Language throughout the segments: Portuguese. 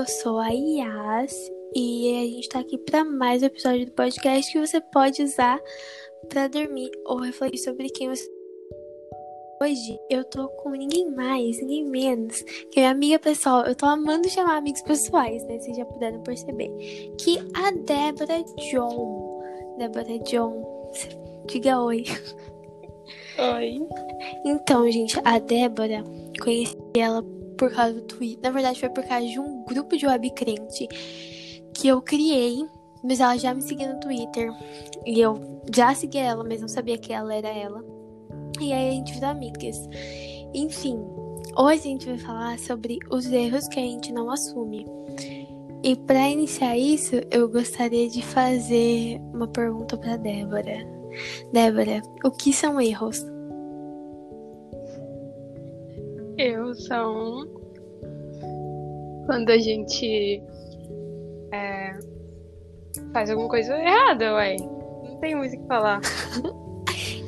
eu sou a Yas e a gente tá aqui para mais um episódio do podcast que você pode usar para dormir ou refletir sobre quem você Hoje eu tô com ninguém mais, ninguém menos que minha amiga pessoal. Eu tô amando chamar amigos pessoais, né? Vocês já puderam perceber. Que a Débora John. Débora John, diga oi. Oi. Então, gente, a Débora, conheci ela por causa do Twitter. Na verdade, foi por causa de um grupo de web crente que eu criei. Mas ela já me seguia no Twitter. E eu já seguia ela, mas não sabia que ela era ela. E aí a gente virou amigas. Enfim, hoje a gente vai falar sobre os erros que a gente não assume. E para iniciar isso, eu gostaria de fazer uma pergunta para Débora. Débora, o que são erros? Erros são quando a gente é, faz alguma coisa errada, ué. Não tem muito o que falar.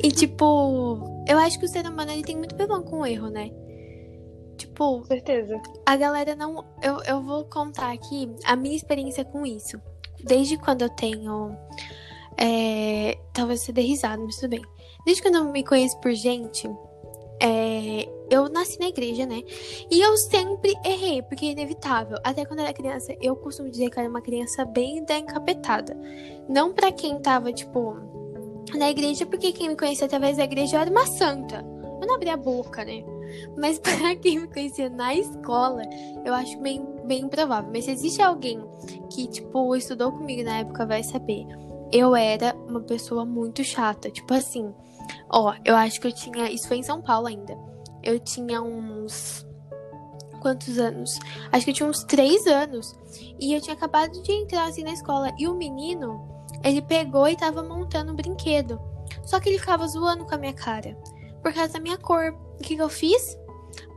E tipo, eu acho que o ser humano ele tem muito problema com o erro, né? Tipo, Com certeza. a galera não. Eu, eu vou contar aqui a minha experiência com isso. Desde quando eu tenho. É, talvez você dê risada, mas tudo bem. Desde quando eu me conheço por gente, é, eu nasci na igreja, né? E eu sempre errei, porque é inevitável. Até quando eu era criança, eu costumo dizer que eu era uma criança bem da encapetada. Não pra quem tava, tipo, na igreja, porque quem me conhecia através da igreja eu era uma santa. Eu não abria a boca, né? Mas para quem me conhecia na escola, eu acho bem, bem improvável. Mas se existe alguém que, tipo, estudou comigo na época, vai saber. Eu era uma pessoa muito chata. Tipo assim, ó, eu acho que eu tinha. Isso foi em São Paulo ainda. Eu tinha uns. Quantos anos? Acho que eu tinha uns três anos. E eu tinha acabado de entrar assim na escola. E o menino, ele pegou e tava montando um brinquedo. Só que ele ficava zoando com a minha cara. Por causa da minha cor. O que, que eu fiz?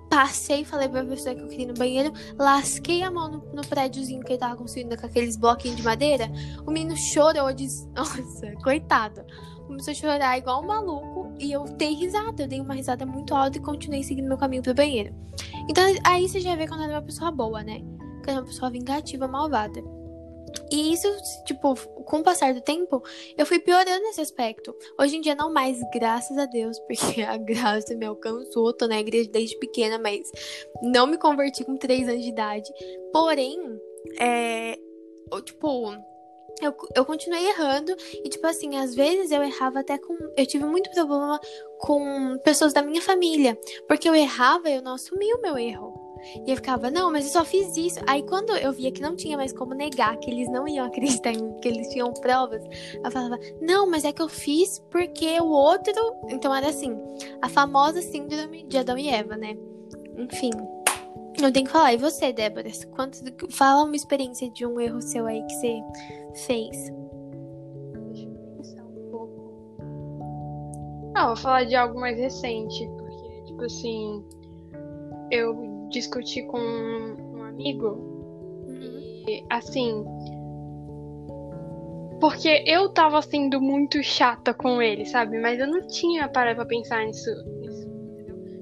Passei, falei pra pessoa que eu queria ir no banheiro, lasquei a mão no, no prédiozinho que ele tava construindo com aqueles bloquinhos de madeira. O menino chorou, diz... Nossa, coitado. Começou a chorar igual um maluco e eu dei risada. Eu dei uma risada muito alta e continuei seguindo meu caminho pro banheiro. Então aí você já vê quando ela é uma pessoa boa, né? Quando é uma pessoa vingativa, malvada. E isso, tipo, com o passar do tempo, eu fui piorando nesse aspecto. Hoje em dia, não mais, graças a Deus, porque a graça me alcançou. Tô na igreja desde pequena, mas não me converti com 3 anos de idade. Porém, é. Tipo. Eu, eu continuei errando e, tipo assim, às vezes eu errava até com. Eu tive muito problema com pessoas da minha família. Porque eu errava e eu não assumia o meu erro. E eu ficava, não, mas eu só fiz isso. Aí quando eu via que não tinha mais como negar, que eles não iam acreditar em mim, que eles tinham provas, eu falava, não, mas é que eu fiz porque o outro. Então era assim, a famosa síndrome de Adão e Eva, né? Enfim. Eu tenho que falar. E você, Débora? Quanto... Fala uma experiência de um erro seu aí que você fez. Deixa eu pensar um pouco. Ah, vou falar de algo mais recente, porque, tipo assim, eu discuti com um amigo e, assim, porque eu tava sendo muito chata com ele, sabe? Mas eu não tinha parado pra pensar nisso?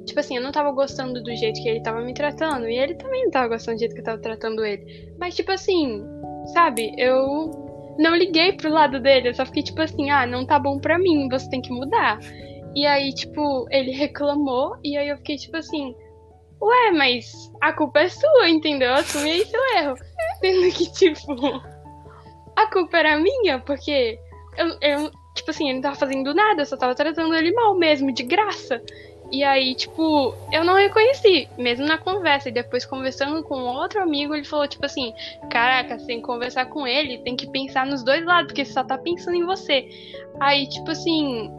Tipo assim, eu não tava gostando do jeito que ele tava me tratando, e ele também não tava gostando do jeito que eu tava tratando ele. Mas, tipo assim, sabe? Eu não liguei pro lado dele, eu só fiquei tipo assim, ah, não tá bom pra mim, você tem que mudar. E aí, tipo, ele reclamou, e aí eu fiquei tipo assim, ué, mas a culpa é sua, entendeu? Assumi aí seu erro. Sendo que, tipo, a culpa era minha, porque eu, eu, tipo assim, ele não tava fazendo nada, eu só tava tratando ele mal mesmo, de graça. E aí, tipo, eu não reconheci, mesmo na conversa. E depois, conversando com outro amigo, ele falou, tipo assim: Caraca, que conversar com ele, tem que pensar nos dois lados, porque você só tá pensando em você. Aí, tipo assim.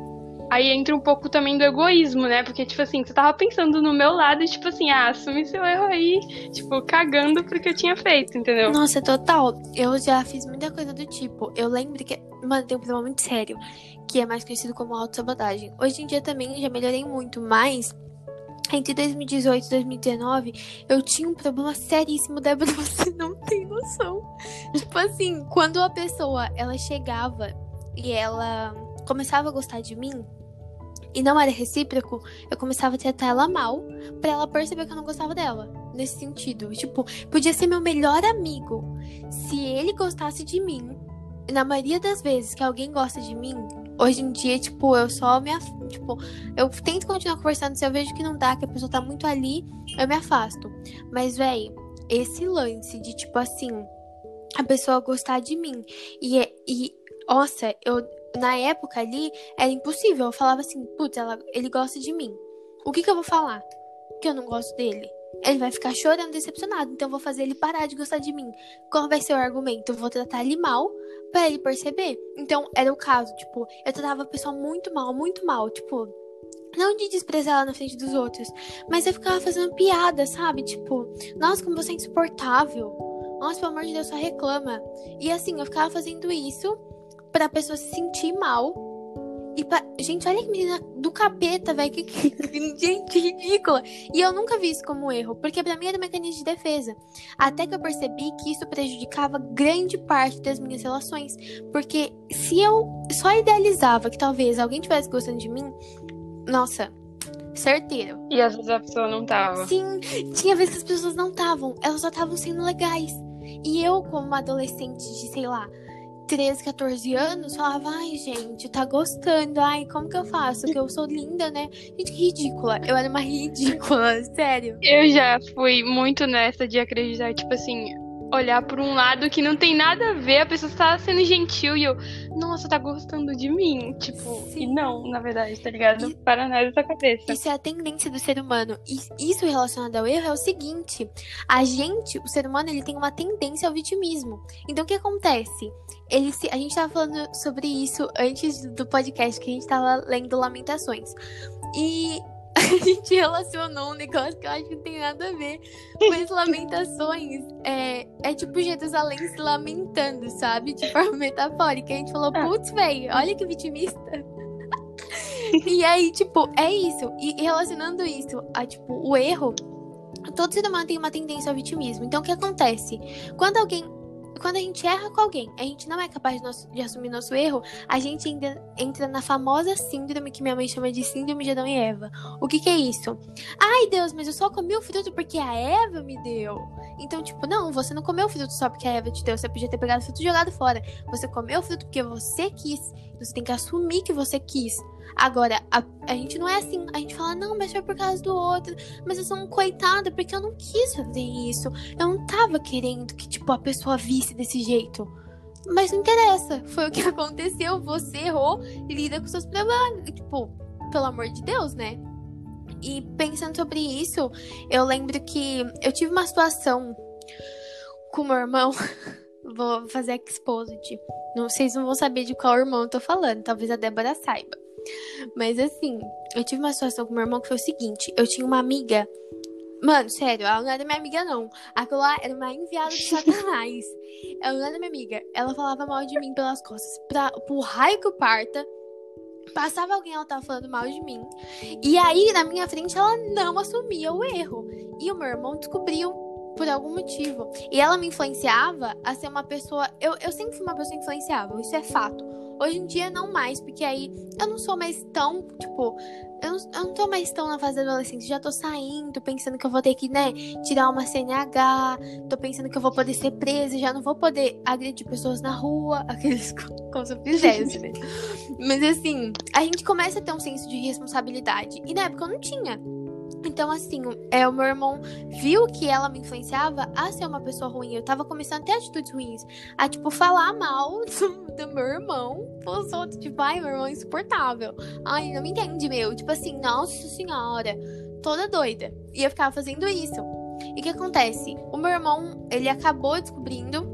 Aí entra um pouco também do egoísmo, né? Porque, tipo assim, você tava pensando no meu lado e, tipo assim, ah, assumi seu erro aí, tipo, cagando porque eu tinha feito, entendeu? Nossa, total. Eu já fiz muita coisa do tipo. Eu lembro que. Mano, tem um problema muito sério, que é mais conhecido como autossabotagem. Hoje em dia também já melhorei muito, mas. Entre 2018 e 2019, eu tinha um problema seríssimo, Débora, você não tem noção. tipo assim, quando a pessoa, ela chegava e ela começava a gostar de mim, e não era recíproco, eu começava a tratar ela mal pra ela perceber que eu não gostava dela. nesse sentido. Tipo, podia ser meu melhor amigo. Se ele gostasse de mim, na maioria das vezes que alguém gosta de mim, hoje em dia, tipo, eu só me. Af... Tipo, eu tento continuar conversando. Se eu vejo que não dá, que a pessoa tá muito ali, eu me afasto. Mas, véi, esse lance de, tipo assim, a pessoa gostar de mim. E, e nossa, eu. Na época ali, era impossível. Eu falava assim, putz, ela, ele gosta de mim. O que que eu vou falar? Que eu não gosto dele. Ele vai ficar chorando, decepcionado. Então eu vou fazer ele parar de gostar de mim. Qual vai ser o argumento? Eu vou tratar ele mal para ele perceber. Então era o caso, tipo, eu tratava a pessoa muito mal, muito mal, tipo, não de desprezar ela na frente dos outros, mas eu ficava fazendo piada, sabe? Tipo, nossa, como você é insuportável. Nossa, pelo amor de Deus, só reclama. E assim, eu ficava fazendo isso pra pessoa se sentir mal e pra... Gente, olha que menina do capeta, velho. Que... Gente, ridícula. E eu nunca vi isso como erro, porque pra mim era um mecanismo de defesa. Até que eu percebi que isso prejudicava grande parte das minhas relações. Porque se eu só idealizava que talvez alguém tivesse gostando de mim, nossa, certeiro. E às vezes a pessoa não tava. Sim, tinha vezes que as pessoas não estavam. Elas só estavam sendo legais. E eu, como uma adolescente de, sei lá, 13, 14 anos, falava, ai, gente, tá gostando, ai, como que eu faço? Que eu sou linda, né? Gente, que ridícula. Eu era uma ridícula, sério. Eu já fui muito nessa de acreditar, tipo assim, olhar por um lado que não tem nada a ver, a pessoa está sendo gentil e eu, nossa, tá gostando de mim. Tipo, Sim. e não, na verdade, tá ligado? E, Para nada da cabeça. Isso é a tendência do ser humano. E isso relacionado ao erro é o seguinte: a gente, o ser humano, ele tem uma tendência ao vitimismo. Então o que acontece? Ele se, a gente tava falando sobre isso antes do podcast, que a gente tava lendo Lamentações. E a gente relacionou um negócio que eu acho que não tem nada a ver com as lamentações. É, é tipo Jerusalém se lamentando, sabe? De forma metafórica. A gente falou, ah. putz, velho, olha que vitimista. e aí, tipo, é isso. E relacionando isso a, tipo, o erro, todo ser humano tem uma tendência ao vitimismo. Então, o que acontece? Quando alguém quando a gente erra com alguém, a gente não é capaz de, nosso, de assumir nosso erro, a gente ainda entra na famosa síndrome que minha mãe chama de síndrome de Adão e Eva. O que, que é isso? Ai, Deus, mas eu só comi o fruto porque a Eva me deu. Então, tipo, não, você não comeu o fruto só porque a Eva te deu. Você podia ter pegado o fruto e jogado fora. Você comeu o fruto porque você quis. Você tem que assumir que você quis. Agora, a, a gente não é assim. A gente fala, não, mas foi por causa do outro. Mas eu sou um coitado porque eu não quis fazer isso. Eu não tava querendo que, tipo, a pessoa visse desse jeito. Mas não interessa. Foi o que aconteceu. Você errou lida com seus problemas. Tipo, pelo amor de Deus, né? E pensando sobre isso, eu lembro que eu tive uma situação com meu irmão. Vou fazer exposit. Não, vocês não vão saber de qual irmão eu tô falando. Talvez a Débora saiba. Mas assim, eu tive uma situação com meu irmão que foi o seguinte: eu tinha uma amiga. Mano, sério, ela não era minha amiga, não. Aquela lá era uma enviada de Satanás. ela não era minha amiga. Ela falava mal de mim pelas costas. Pra, pro raio que o parta. Passava alguém, ela tava falando mal de mim. E aí, na minha frente, ela não assumia o erro. E o meu irmão descobriu por algum motivo. E ela me influenciava a ser uma pessoa. Eu, eu sempre fui uma pessoa influenciável, isso é fato. Hoje em dia não mais, porque aí eu não sou mais tão, tipo, eu não, eu não tô mais tão na fase da adolescência, já tô saindo, pensando que eu vou ter que, né, tirar uma CNH, tô pensando que eu vou poder ser presa, já não vou poder agredir pessoas na rua, aqueles como se eu fizesse, né? Mas assim, a gente começa a ter um senso de responsabilidade. E na época eu não tinha. Então, assim, é, o meu irmão viu que ela me influenciava a ser uma pessoa ruim. Eu tava começando a ter atitudes ruins. A, tipo, falar mal do, do meu irmão pros outros. Tipo, ai, meu irmão é insuportável. Ai, não me entende, meu. Tipo assim, nossa senhora. Toda doida. E eu ficava fazendo isso. E o que acontece? O meu irmão, ele acabou descobrindo,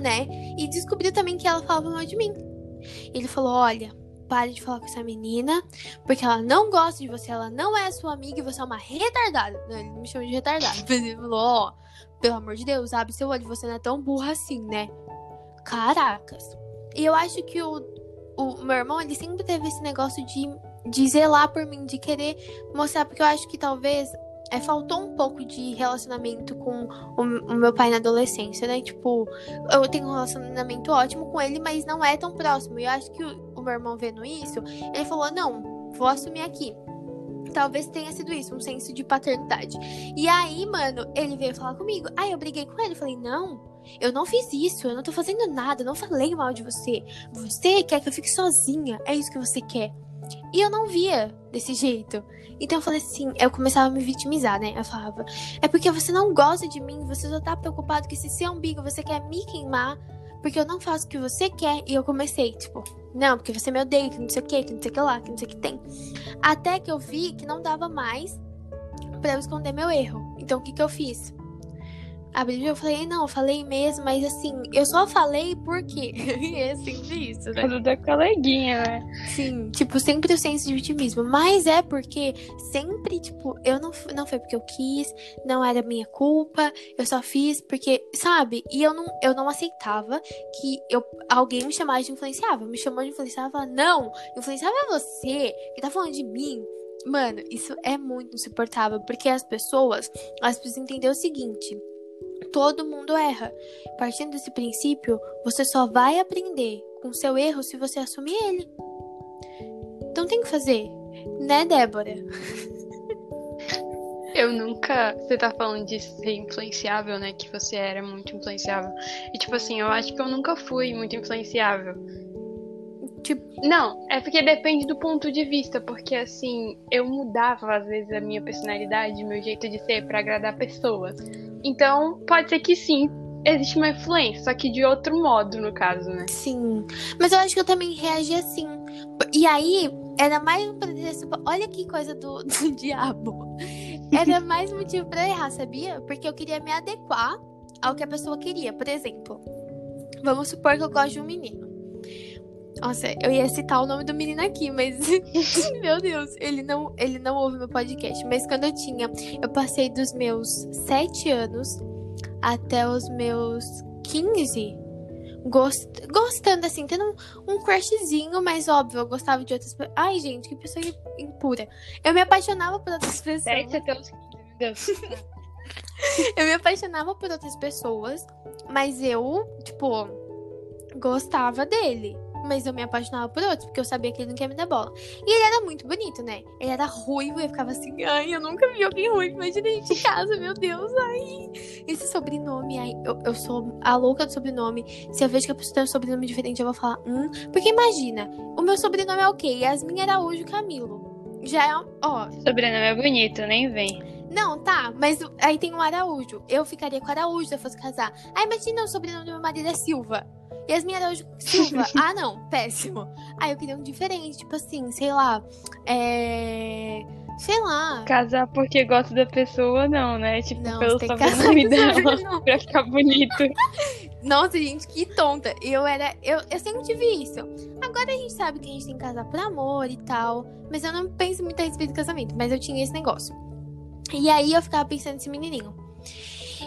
né? E descobriu também que ela falava mal de mim. Ele falou: olha, pare de falar com essa menina, porque ela não gosta de você, ela não é sua amiga e você é uma retardada. Não, ele me chama de retardada. Mas ele falou, ó, oh, pelo amor de Deus, abre seu olho, você não é tão burra assim, né? Caracas. E eu acho que o, o meu irmão, ele sempre teve esse negócio de, de zelar por mim, de querer mostrar, porque eu acho que talvez é, faltou um pouco de relacionamento com o, o, meu pai na adolescência, né? Tipo, eu tenho um relacionamento ótimo com ele, mas não é tão próximo. E eu acho que o meu irmão vendo isso, ele falou: não, vou assumir aqui. Talvez tenha sido isso, um senso de paternidade. E aí, mano, ele veio falar comigo. Aí eu briguei com ele. Falei, não, eu não fiz isso, eu não tô fazendo nada, não falei mal de você. Você quer que eu fique sozinha, é isso que você quer. E eu não via desse jeito. Então eu falei assim, eu começava a me vitimizar, né? Eu falava, é porque você não gosta de mim, você só tá preocupado que esse seu umbigo você quer me queimar, porque eu não faço o que você quer. E eu comecei, tipo, não, porque você me odeia, que não sei o que, que não sei o que lá, que não sei o que tem. Até que eu vi que não dava mais para eu esconder meu erro. Então o que que eu fiz? Abri eu falei, não, eu falei mesmo, mas assim, eu só falei porque. é sempre isso, né? Tudo da coleguinha, né? Sim, tipo, sempre o senso de vitimismo. Mas é porque sempre, tipo, eu não, não foi porque eu quis, não era minha culpa, eu só fiz porque, sabe? E eu não, eu não aceitava que eu, alguém me chamasse de influenciável. Me chamou de influenciável, não, influenciável é você, que tá falando de mim. Mano, isso é muito insuportável, porque as pessoas, elas precisam entender o seguinte Todo mundo erra. Partindo desse princípio, você só vai aprender com seu erro se você assumir ele. Então tem que fazer, né, Débora? Eu nunca. Você tá falando de ser influenciável, né? Que você era muito influenciável. E, tipo assim, eu acho que eu nunca fui muito influenciável. Tipo, não, é porque depende do ponto de vista, porque assim, eu mudava às vezes a minha personalidade, meu jeito de ser para agradar pessoas. Então, pode ser que sim, existe uma influência, só que de outro modo, no caso, né? Sim. Mas eu acho que eu também reagi assim. E aí, era mais um Olha que coisa do, do diabo. Era mais motivo para errar, sabia? Porque eu queria me adequar ao que a pessoa queria. Por exemplo, vamos supor que eu gosto de um menino. Nossa, eu ia citar o nome do menino aqui, mas meu Deus, ele não, ele não ouve meu podcast. Mas quando eu tinha, eu passei dos meus 7 anos até os meus 15 gost, gostando assim, tendo um, um crushzinho, mas óbvio, eu gostava de outras pessoas. Ai, gente, que pessoa impura. Eu me apaixonava por outras pessoas. 7 até os 15, meu Deus. eu me apaixonava por outras pessoas, mas eu, tipo, gostava dele. Mas eu me apaixonava por outros, porque eu sabia que ele não queria me dar bola. E ele era muito bonito, né? Ele era ruivo e eu ficava assim, ai, eu nunca vi alguém ruivo. Imagina gente em casa, meu Deus, ai. Esse sobrenome, ai, eu, eu sou a louca do sobrenome. Se eu vejo que a pessoa tem um sobrenome diferente, eu vou falar, hum. Porque imagina, o meu sobrenome é o quê? Yasmin Araújo Camilo. Já é, ó. Sobrenome é bonito, nem vem. Não, tá, mas aí tem o Araújo. Eu ficaria com Araújo se eu fosse casar. Aí imagina o sobrenome do meu marido é Silva. Yasmin Araújo Silva. ah, não, péssimo. Ah, eu queria um diferente, tipo assim, sei lá. É. Sei lá. Casar porque gosta da pessoa, não, né? Tipo, não, pelo sobrenome dela, pra ficar bonito. Nossa, gente, que tonta. Eu era. Eu, eu sempre tive isso. Agora a gente sabe que a gente tem que casar por amor e tal. Mas eu não penso muito a respeito do casamento. Mas eu tinha esse negócio. E aí eu ficava pensando nesse menininho.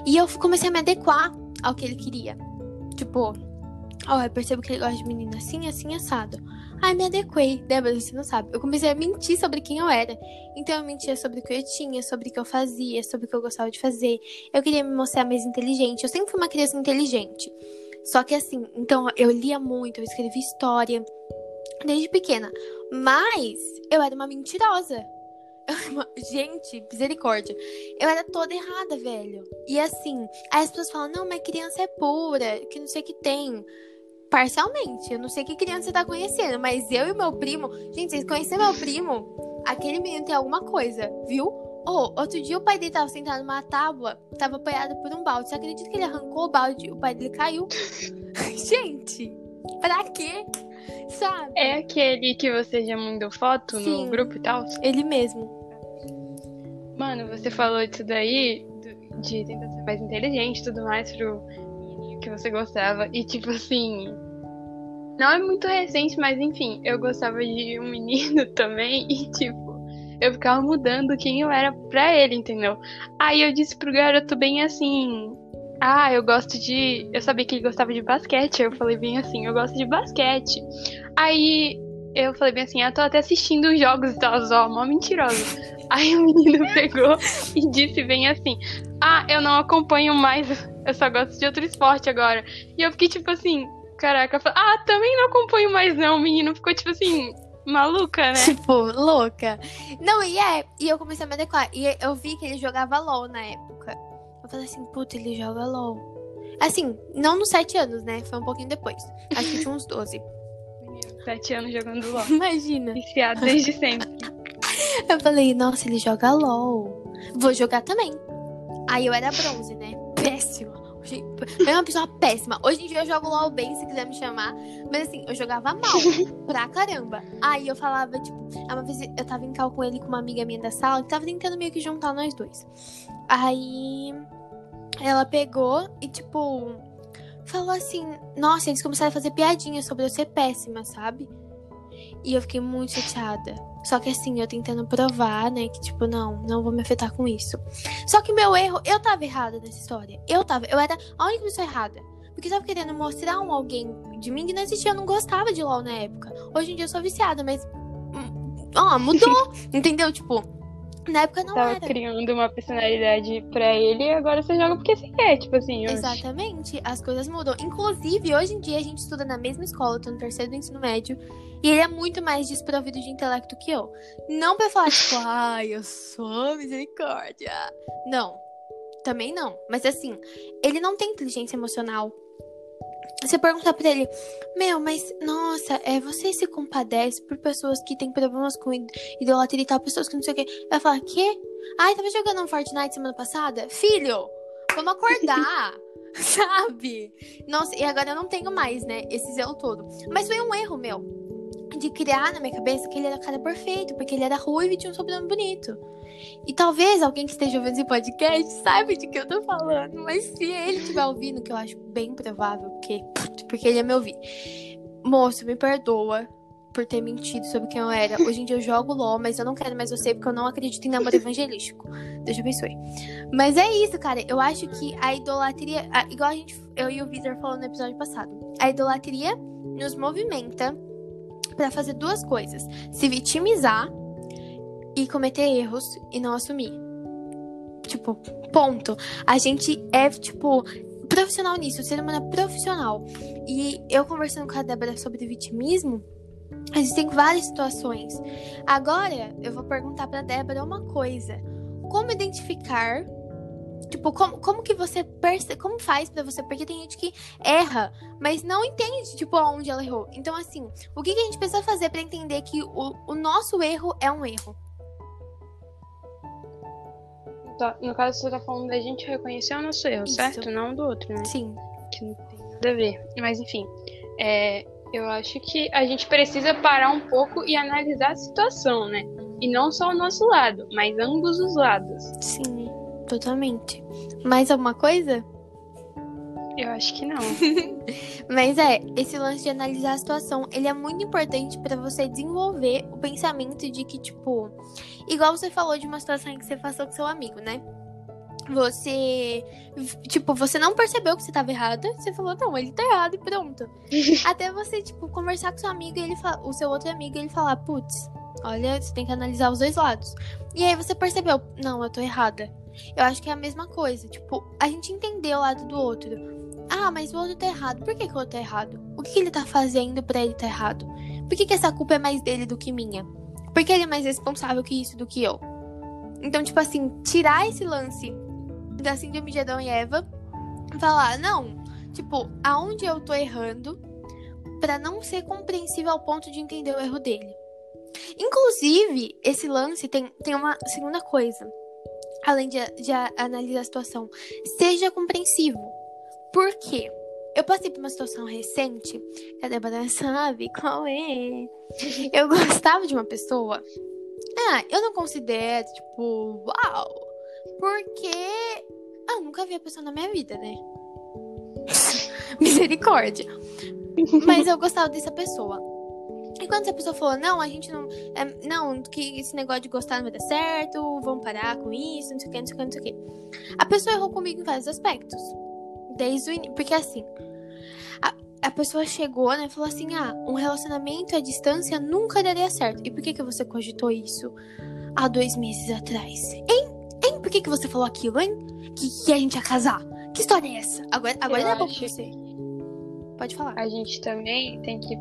E eu comecei a me adequar ao que ele queria. Tipo, Ó, oh, eu percebo que ele gosta de menina assim, assim, assado. Ai, me adequei. Débora, você não sabe. Eu comecei a mentir sobre quem eu era. Então eu mentia sobre o que eu tinha, sobre o que eu fazia, sobre o que eu gostava de fazer. Eu queria me mostrar mais inteligente. Eu sempre fui uma criança inteligente. Só que assim, então eu lia muito, eu escrevi história desde pequena. Mas eu era uma mentirosa. Gente, misericórdia. Eu era toda errada, velho. E assim, aí as pessoas falam: não, mas criança é pura, que não sei o que tem. Parcialmente. Eu não sei que criança você tá conhecendo, mas eu e meu primo. Gente, vocês conhecem meu primo? Aquele menino tem alguma coisa, viu? Oh, outro dia o pai dele tava sentado numa tábua, tava apoiado por um balde. Você acredita que ele arrancou o balde o pai dele caiu? Gente, pra quê? Sabe? É aquele que você já mandou foto Sim, no grupo e tal? Ele mesmo. Mano, você falou disso daí, de tentar ser mais inteligente e tudo mais pro que você gostava. E tipo assim. Não é muito recente, mas enfim, eu gostava de um menino também. E tipo, eu ficava mudando quem eu era pra ele, entendeu? Aí eu disse pro garoto bem assim. Ah, eu gosto de. Eu sabia que ele gostava de basquete. Eu falei bem assim, eu gosto de basquete. Aí eu falei bem assim, ah, tô até assistindo os jogos e tal, ó, mó mentirosa. Aí o menino pegou e disse bem assim: Ah, eu não acompanho mais eu só gosto de outro esporte agora. E eu fiquei tipo assim, caraca, ah, também não acompanho mais não. O menino ficou tipo assim, Maluca, né? Tipo, louca. Não, e é. E eu comecei a me adequar. E eu vi que ele jogava LOL na época. Eu falei assim, puta, ele joga LOL. Assim, não nos sete anos, né? Foi um pouquinho depois. Acho que tinha uns 12. Sete anos jogando LOL. Imagina. Viciado desde sempre. Eu falei, nossa, ele joga LOL. Vou jogar também. Aí eu era bronze, né? Péssima. É uma pessoa péssima. Hoje em dia eu jogo LOL bem, se quiser me chamar. Mas assim, eu jogava mal. pra caramba. Aí eu falava, tipo, uma vez eu tava em cal com ele com uma amiga minha da sala que tava tentando meio que juntar nós dois. Aí ela pegou e, tipo, falou assim: Nossa, eles começaram a fazer piadinha sobre eu ser péssima, sabe? E eu fiquei muito chateada. Só que assim, eu tentando provar, né, que tipo, não, não vou me afetar com isso. Só que meu erro, eu tava errada nessa história. Eu tava, eu era a única pessoa errada. Porque eu tava querendo mostrar um alguém de mim que não existia, eu não gostava de LOL na época. Hoje em dia eu sou viciada, mas. Hum, ó, mudou, entendeu? Tipo, na época não Tava era. criando uma personalidade pra ele e agora você joga porque você quer, tipo assim. oxe. Exatamente, as coisas mudam. Inclusive, hoje em dia a gente estuda na mesma escola, eu tô no terceiro do ensino médio, e ele é muito mais desprovido de intelecto que eu. Não pra falar, tipo, ai, eu sou misericórdia. Não, também não. Mas assim, ele não tem inteligência emocional. Você pergunta pra ele, meu, mas nossa, é, você se compadece por pessoas que têm problemas com id- idolatria e tal, pessoas que não sei o quê. Vai falar, quê? Ai, tava jogando um Fortnite semana passada? Filho, vamos acordar. Sabe? Nossa, e agora eu não tenho mais, né? Esse zelo todo. Mas foi um erro meu. De criar na minha cabeça que ele era o cara perfeito, porque ele era ruivo e tinha um sobrenome bonito. E talvez alguém que esteja ouvindo esse podcast saiba de que eu tô falando. Mas se ele estiver ouvindo, que eu acho bem provável, porque, porque ele ia me ouvir. Moço, me perdoa por ter mentido sobre quem eu era. Hoje em dia eu jogo LOL, mas eu não quero mais você porque eu não acredito em namoro evangelístico. Deus abençoe. Mas é isso, cara. Eu acho que a idolatria, igual a gente, eu e o Vitor falou no episódio passado, a idolatria nos movimenta pra fazer duas coisas: se vitimizar e cometer erros e não assumir. Tipo, ponto. A gente é, tipo, profissional nisso. Ser humano é profissional. E eu conversando com a Débora sobre vitimismo, a gente tem várias situações. Agora, eu vou perguntar pra Débora uma coisa. Como identificar... Tipo, como, como que você percebe... Como faz pra você... Porque tem gente que erra, mas não entende, tipo, aonde ela errou. Então, assim, o que, que a gente precisa fazer pra entender que o, o nosso erro é um erro? Tá, No caso, você tá falando da gente reconhecer o nosso erro, Isso. certo? Não do outro, né? Sim. Que não tem nada a ver. Mas enfim, é, eu acho que a gente precisa parar um pouco e analisar a situação, né? E não só o nosso lado, mas ambos os lados. Sim, totalmente. Mais alguma coisa? Eu acho que não. Mas é, esse lance de analisar a situação, ele é muito importante pra você desenvolver o pensamento de que, tipo, igual você falou de uma situação que você passou com seu amigo, né? Você, tipo, você não percebeu que você tava errada, você falou, não, ele tá errado e pronto. Até você, tipo, conversar com seu amigo e ele fa- o seu outro amigo e ele falar, putz, olha, você tem que analisar os dois lados. E aí você percebeu, não, eu tô errada. Eu acho que é a mesma coisa, tipo, a gente entender o lado do outro. Ah, mas o outro tá errado. Por que, que o outro tá errado? O que, que ele tá fazendo pra ele tá errado? Por que, que essa culpa é mais dele do que minha? Por que ele é mais responsável que isso do que eu? Então, tipo assim, tirar esse lance da síndrome de Adão e Eva falar, não, tipo, aonde eu tô errando pra não ser compreensível ao ponto de entender o erro dele. Inclusive, esse lance tem, tem uma segunda coisa. Além de, de analisar a situação, seja compreensivo. Por quê? Eu passei por uma situação recente, que a Débora sabe qual é. Eu gostava de uma pessoa. Ah, eu não considero, tipo, uau. Porque ah, eu nunca vi a pessoa na minha vida, né? Misericórdia. Mas eu gostava dessa pessoa. E quando essa pessoa falou, não, a gente não. é, não, que esse negócio de gostar não vai dar certo, vamos parar com isso, não sei o que, não sei o que, não sei o que. A pessoa errou comigo em vários aspectos. Desde o início. Porque assim, a, a pessoa chegou, né, falou assim: ah, um relacionamento à distância nunca daria certo. E por que, que você cogitou isso há dois meses atrás? Hein? Hein? Por que, que você falou aquilo, hein? Que, que a gente ia casar? Que história é essa? Agora, agora Eu não é bom pra você. Pode falar. A gente também tem que.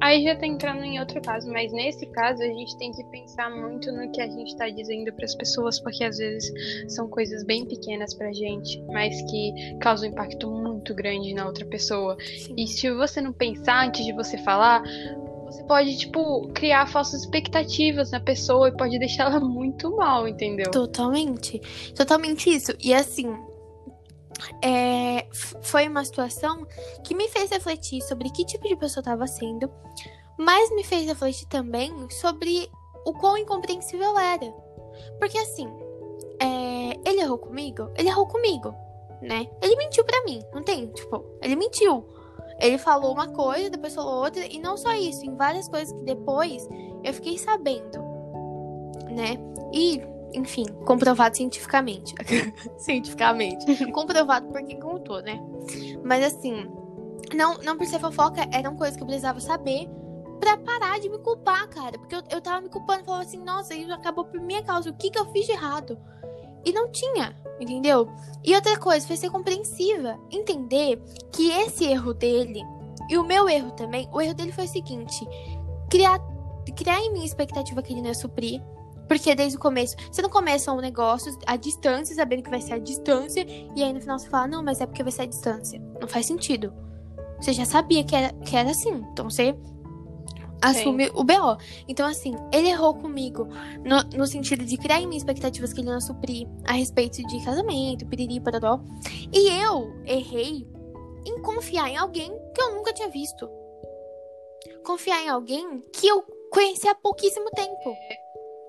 Aí já tá entrando em outro caso, mas nesse caso a gente tem que pensar muito no que a gente tá dizendo para as pessoas, porque às vezes são coisas bem pequenas pra gente, mas que causam um impacto muito grande na outra pessoa. Sim. E se você não pensar antes de você falar, você pode, tipo, criar falsas expectativas na pessoa e pode deixar ela muito mal, entendeu? Totalmente. Totalmente isso. E assim, é, foi uma situação que me fez refletir sobre que tipo de pessoa estava sendo, mas me fez refletir também sobre o quão incompreensível era. Porque assim, é, ele errou comigo? Ele errou comigo, né? Ele mentiu para mim, não tem? Tipo, ele mentiu. Ele falou uma coisa, depois falou outra, e não só isso, em várias coisas que depois eu fiquei sabendo, né? E enfim, comprovado cientificamente. cientificamente. comprovado por quem contou, né? Mas assim, não, não por ser fofoca, eram coisas que eu precisava saber pra parar de me culpar, cara. Porque eu, eu tava me culpando, falava assim, nossa, isso acabou por minha causa. O que que eu fiz de errado? E não tinha, entendeu? E outra coisa, foi ser compreensiva. Entender que esse erro dele, e o meu erro também, o erro dele foi o seguinte: criar, criar em mim a expectativa que ele não ia suprir porque desde o começo, você não começa um negócio à distância, sabendo que vai ser a distância, e aí no final você fala, não, mas é porque vai ser a distância. Não faz sentido. Você já sabia que era, que era assim. Então você assume Sim. o BO. Então, assim, ele errou comigo no, no, sentido de criar em mim expectativas que ele não suprir a respeito de casamento, piriri, pararó. E eu errei em confiar em alguém que eu nunca tinha visto. Confiar em alguém que eu conheci há pouquíssimo tempo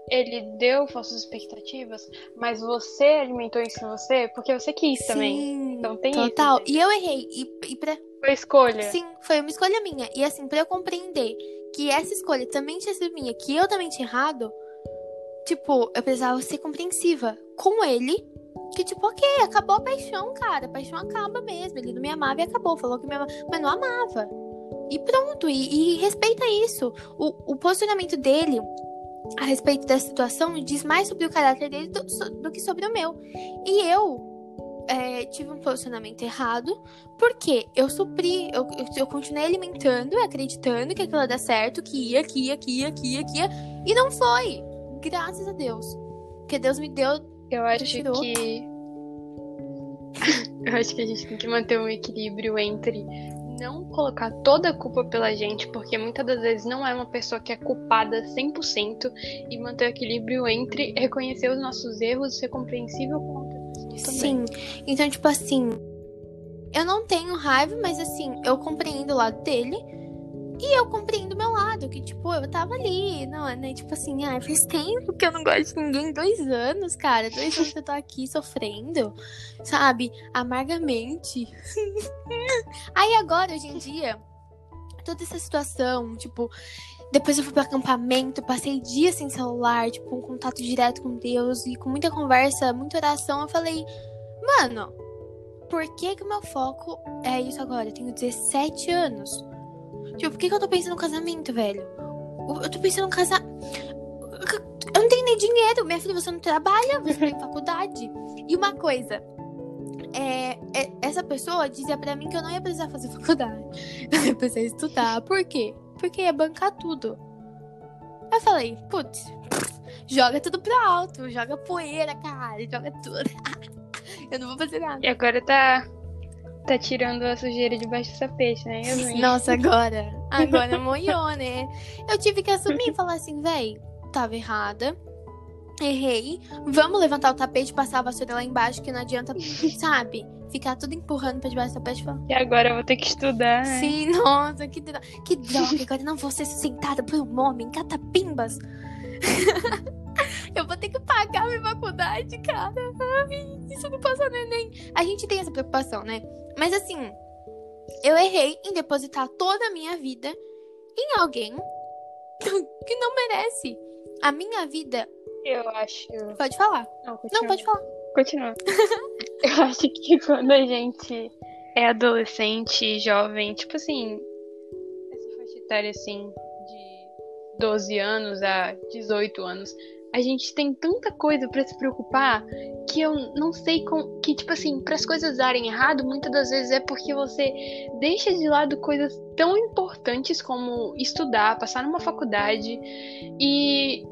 ele deu falsas expectativas, mas você alimentou isso em você porque você quis Sim, também. Então tem total. isso. E eu errei. E, e pra... Foi escolha. Sim, foi uma escolha minha. E assim, pra eu compreender que essa escolha também tinha sido minha, que eu também tinha errado, tipo, eu precisava ser compreensiva com ele. Que, tipo, ok, acabou a paixão, cara. A paixão acaba mesmo. Ele não me amava e acabou. Falou que me amava, mas não amava. E pronto. E, e respeita isso. O, o posicionamento dele a respeito da situação diz mais sobre o caráter dele do, do que sobre o meu. E eu é, tive um posicionamento errado, porque eu supri, eu, eu, continuei alimentando, acreditando que aquilo ia dar certo, que ia, que ia, que ia, que ia, que ia, e não foi. Graças a Deus. Porque Deus me deu. Eu acho tirou. que. eu acho que a gente tem que manter um equilíbrio entre não colocar toda a culpa pela gente, porque muitas das vezes não é uma pessoa que é culpada 100% e manter o equilíbrio entre reconhecer os nossos erros e ser compreensível com outras Sim. Então, tipo assim, eu não tenho raiva, mas assim, eu compreendo o lado dele. E eu compreendo meu lado, que, tipo, eu tava ali, não, né? Tipo assim, ah, faz tempo que eu não gosto de ninguém, dois anos, cara. Dois anos que eu tô aqui sofrendo, sabe? Amargamente. Aí agora, hoje em dia, toda essa situação, tipo, depois eu fui pro acampamento, passei dias sem celular, tipo, um contato direto com Deus e com muita conversa, muita oração. Eu falei, mano, por que que o meu foco é isso agora? Eu tenho 17 anos. Tipo, por que, que eu tô pensando no casamento, velho? Eu tô pensando no casar. Eu não tenho nem dinheiro. Minha filha, você não trabalha, você tem faculdade. E uma coisa. É, é, essa pessoa dizia pra mim que eu não ia precisar fazer faculdade. Eu ia precisar estudar. Por quê? Porque ia bancar tudo. Eu falei, putz, joga tudo pro alto, joga poeira, cara, joga tudo. eu não vou fazer nada. E agora tá tá tirando a sujeira debaixo do tapete, né? Nossa, agora. Agora moiou, né? Eu tive que assumir e falar assim, véi, tava errada. Errei. Vamos levantar o tapete e passar a vassoura lá embaixo, que não adianta, sabe? Ficar tudo empurrando pra debaixo do tapete. Falando... E agora eu vou ter que estudar, né? Sim, nossa, que, dro... que droga. Agora não vou ser sustentada por um homem, catapimbas. eu vou ter que pagar minha faculdade, cara. Ai, isso não passa no Enem. A gente tem essa preocupação, né? Mas assim, eu errei em depositar toda a minha vida em alguém que não merece. A minha vida. Eu acho. Pode falar. Não, não pode falar. Continua. eu acho que quando a gente é adolescente, jovem, tipo assim, essa faixa etária assim, de 12 anos a 18 anos, a gente tem tanta coisa para se preocupar que eu não sei com que tipo assim, para as coisas darem errado, muitas das vezes é porque você deixa de lado coisas tão importantes como estudar, passar numa faculdade e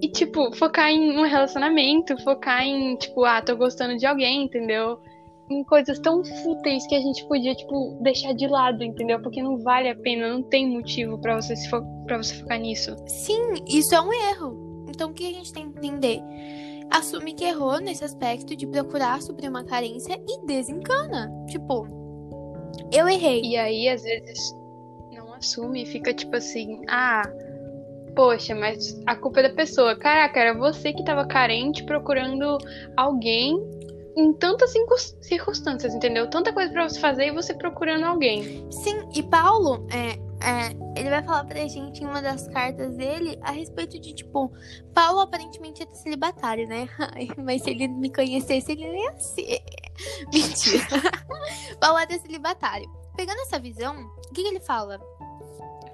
e tipo, focar em um relacionamento, focar em tipo, ah, tô gostando de alguém, entendeu? Em coisas tão fúteis que a gente podia, tipo, deixar de lado, entendeu? Porque não vale a pena, não tem motivo para você se para você focar nisso. Sim, isso é um erro. Então o que a gente tem que entender? Assume que errou nesse aspecto de procurar suprir uma carência e desencana. Tipo, eu errei. E aí, às vezes, não assume e fica tipo assim, ah, poxa, mas a culpa é da pessoa. Caraca, era você que tava carente procurando alguém em tantas circunstâncias, entendeu? Tanta coisa para você fazer e você procurando alguém. Sim, e Paulo, é, é, ele vai falar pra gente em uma das cartas dele a respeito de, tipo, Paulo aparentemente é celibatário, né? Mas se ele me conhecesse, ele ia ser. Mentira. Paulo é celibatário. Pegando essa visão, o que, que ele fala?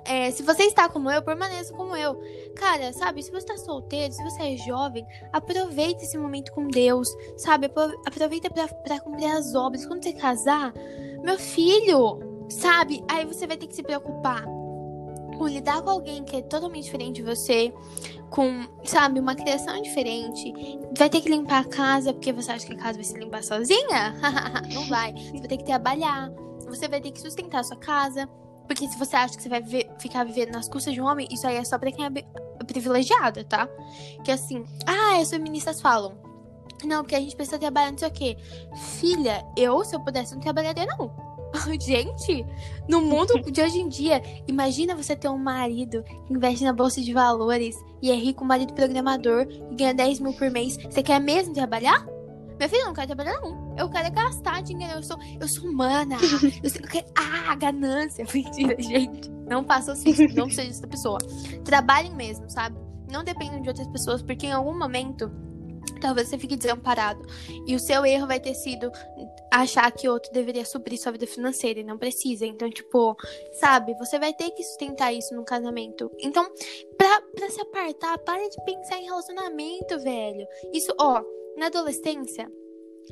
É, se você está como eu, permaneça como eu. Cara, sabe, se você está solteiro, se você é jovem, aproveite esse momento com Deus, sabe? Aproveita para cumprir as obras. Quando você casar, meu filho, sabe? Aí você vai ter que se preocupar com lidar com alguém que é totalmente diferente de você, com, sabe, uma criação diferente. Vai ter que limpar a casa porque você acha que a casa vai se limpar sozinha? Não vai. Você vai ter que trabalhar. Você vai ter que sustentar a sua casa. Porque se você acha que você vai viver, ficar vivendo nas custas de um homem, isso aí é só pra quem é privilegiada, tá? Que assim, ah, as feministas falam. Não, porque a gente precisa trabalhar, não sei o quê. Filha, eu, se eu pudesse, não trabalharia, não. Gente, no mundo de hoje em dia, imagina você ter um marido que investe na bolsa de valores e é rico, um marido programador e ganha 10 mil por mês. Você quer mesmo trabalhar? Minha filha, eu não quero trabalhar, não. Eu quero gastar dinheiro. Eu sou, eu sou humana. Eu, eu quero... Ah, ganância. Mentira, gente. Não façam assim. Não seja essa pessoa. Trabalhem mesmo, sabe? Não dependam de outras pessoas, porque em algum momento talvez você fique desamparado. E o seu erro vai ter sido achar que outro deveria suprir sua vida financeira e não precisa. Então, tipo, sabe, você vai ter que sustentar isso no casamento. Então, pra, pra se apartar, pare de pensar em relacionamento, velho. Isso, ó, na adolescência,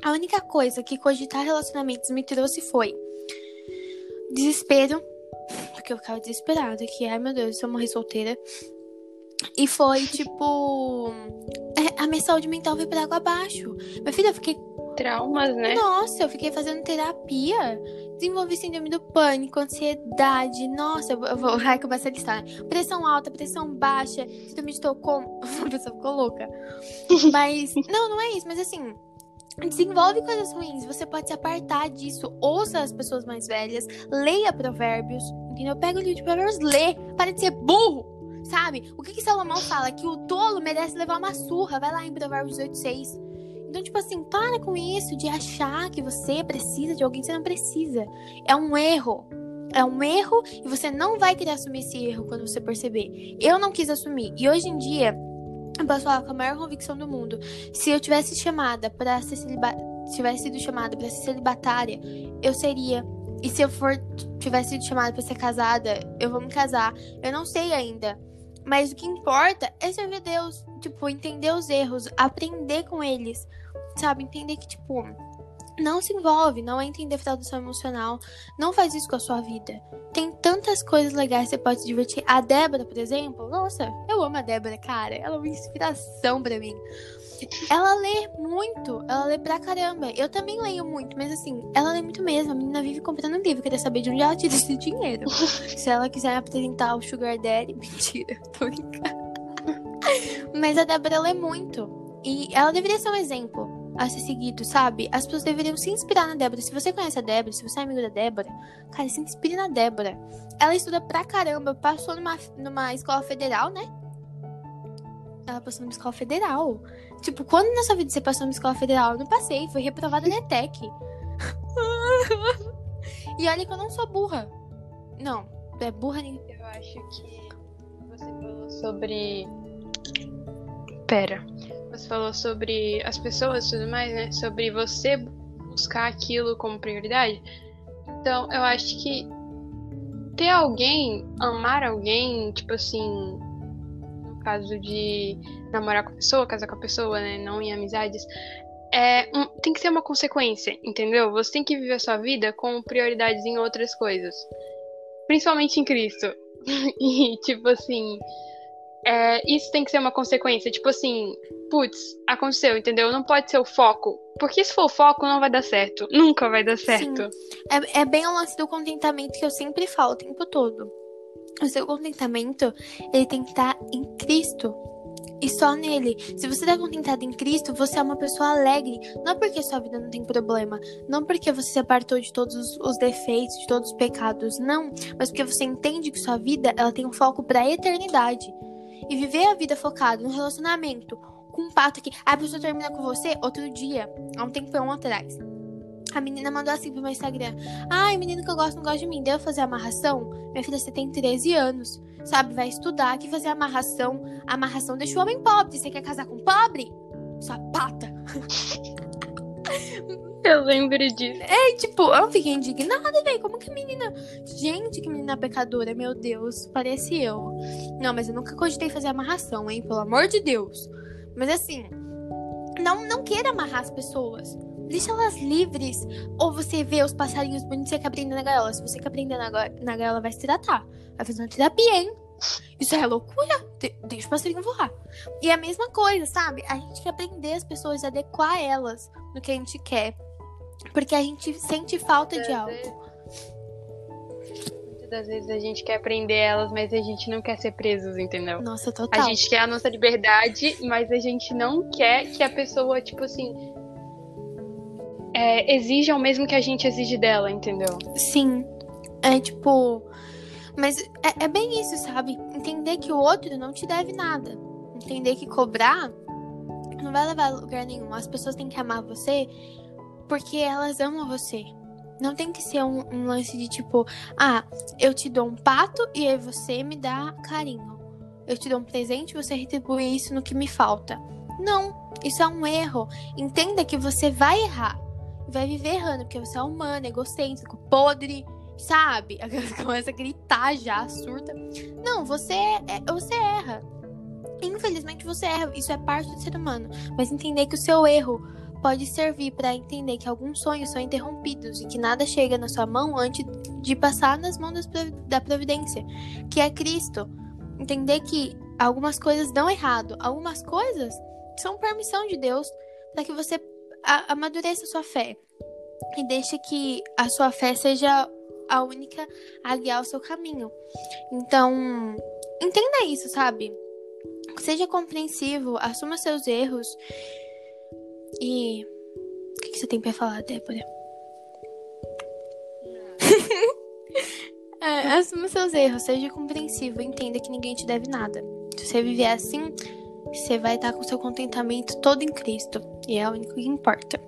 a única coisa que cogitar relacionamentos me trouxe foi desespero, porque eu ficava desesperada, que ai meu Deus, eu morri solteira. E foi tipo. A minha saúde mental veio pra água abaixo. Minha filha, eu fiquei. Traumas, né? Nossa, eu fiquei fazendo terapia. Desenvolvi síndrome do pânico, ansiedade. Nossa, eu vou, vai começar a listar, né? Pressão alta, pressão baixa, síndrome de Estocolmo. A pessoa ficou louca. Mas. Não, não é isso, mas assim desenvolve coisas ruins, você pode se apartar disso. Ouça as pessoas mais velhas, leia provérbios, entendeu? Pega o livro de provérbios, lê, para de ser burro, sabe? O que que Salomão fala? Que o tolo merece levar uma surra. Vai lá em Provérbios 18:6. Então, tipo assim, para com isso de achar que você precisa de alguém, você não precisa. É um erro. É um erro e você não vai querer assumir esse erro quando você perceber. Eu não quis assumir. E hoje em dia, eu posso falar com a maior convicção do mundo. Se eu tivesse chamada para ser celibatária, tivesse sido chamada para ser celibatária, eu seria. E se eu for tivesse sido chamada para ser casada, eu vou me casar. Eu não sei ainda. Mas o que importa é servir Deus, tipo, entender os erros, aprender com eles, sabe? Entender que, tipo, não se envolve, não entra em defraudação emocional, não faz isso com a sua vida. Tem tantas coisas legais que você pode se divertir. A Débora, por exemplo, nossa, eu amo a Débora, cara. Ela é uma inspiração para mim. Ela lê muito, ela lê pra caramba. Eu também leio muito, mas assim, ela lê muito mesmo. A menina vive comprando livro, queria saber de onde ela tira esse dinheiro. Se ela quiser apresentar o Sugar Daddy, mentira, tô brincando. mas a Débora lê muito. E ela deveria ser um exemplo a ser seguido, sabe? As pessoas deveriam se inspirar na Débora. Se você conhece a Débora, se você é amigo da Débora, cara, se inspire na Débora. Ela estuda pra caramba, passou numa, numa escola federal, né? Ela passou numa escola federal. Tipo, quando na sua vida você passou numa escola federal? Eu não passei, foi reprovada na ETEC. e olha que eu não sou burra. Não, é burra nem. Eu acho que você falou sobre. Pera você falou sobre as pessoas e tudo mais, né? Sobre você buscar aquilo como prioridade. Então, eu acho que ter alguém, amar alguém, tipo assim, caso de namorar com a pessoa, casar com a pessoa, né? Não em amizades. É, um, tem que ser uma consequência, entendeu? Você tem que viver a sua vida com prioridades em outras coisas. Principalmente em Cristo. e, tipo assim, é, isso tem que ser uma consequência. Tipo assim, putz, aconteceu, entendeu? Não pode ser o foco. Porque se for o foco, não vai dar certo. Nunca vai dar certo. É, é bem o lance do contentamento que eu sempre falo o tempo todo. O seu contentamento, ele tem que estar em Cristo. E só nele. Se você está contentado em Cristo, você é uma pessoa alegre. Não porque sua vida não tem problema. Não porque você se apartou de todos os defeitos, de todos os pecados. Não. Mas porque você entende que sua vida ela tem um foco para a eternidade e viver a vida focado no relacionamento com um pato que a pessoa termina com você outro dia, há um tempão atrás. A menina mandou assim pro meu Instagram: Ai, menino que eu gosto não gosta de mim. Deu fazer amarração? Minha filha, você tem 13 anos. Sabe? Vai estudar que fazer amarração. Amarração deixa o homem pobre. Você quer casar com pobre? Sua pata. Eu lembro disso. É, tipo, eu fiquei indignada, velho. Como que a menina. Gente, que menina pecadora, meu Deus. Parece eu. Não, mas eu nunca cogitei fazer amarração, hein? Pelo amor de Deus. Mas assim, não, não queira amarrar as pessoas. Deixa elas livres. Ou você vê os passarinhos bonitos e quer aprender na gaiola. Se você quer aprender na, na gaiola, vai se tratar. Vai fazer uma terapia, hein? Isso é loucura. De deixa o passarinho voar. E é a mesma coisa, sabe? A gente quer aprender as pessoas, adequar elas no que a gente quer. Porque a gente sente falta de algo. Muitas das vezes a gente quer aprender elas, mas a gente não quer ser presos, entendeu? Nossa, total. A gente quer a nossa liberdade, mas a gente não quer que a pessoa, tipo assim. É, exija o mesmo que a gente exige dela, entendeu? Sim. É tipo. Mas é, é bem isso, sabe? Entender que o outro não te deve nada. Entender que cobrar não vai levar a lugar nenhum. As pessoas têm que amar você porque elas amam você. Não tem que ser um, um, lance de tipo, ah, eu te dou um pato e aí você me dá carinho. Eu te dou um presente e você retribui isso no que me falta. Não, isso é um erro. Entenda que você vai errar. Vai viver errando, porque você é humano, egocêntrico, podre, sabe? Começa a gritar já, surta. Não, você, é, você erra. Infelizmente você erra. Isso é parte do ser humano. Mas entender que o seu erro pode servir para entender que alguns sonhos são interrompidos e que nada chega na sua mão antes de passar nas mãos da providência, que é Cristo. Entender que algumas coisas dão errado, algumas coisas são permissão de Deus para que você amadureça a sua fé e deixe que a sua fé seja a única a guiar o seu caminho. Então, entenda isso, sabe? Seja compreensivo, assuma seus erros e. O que, que você tem pra falar, Débora? é, assuma seus erros, seja compreensivo, entenda que ninguém te deve nada. Se você viver assim, você vai estar com seu contentamento todo em Cristo. E é o único que importa.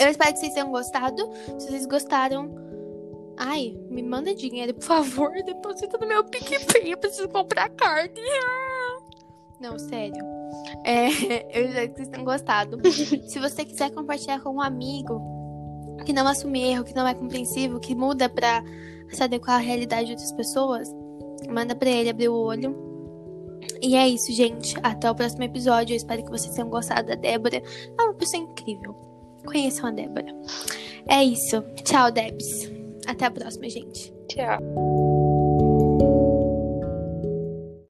Eu espero que vocês tenham gostado. Se vocês gostaram, ai, me manda dinheiro, por favor. Deposita no meu PicPay. Eu preciso comprar carne. Não, sério. É, eu espero que vocês tenham gostado. Se você quiser compartilhar com um amigo que não assume erro, que não é compreensivo, que muda pra se adequar à realidade de outras pessoas, manda pra ele abrir o olho. E é isso, gente. Até o próximo episódio. Eu espero que vocês tenham gostado da Débora. É uma pessoa incrível. Conheçam a Débora. É isso. Tchau, Debs. Até a próxima, gente. Tchau.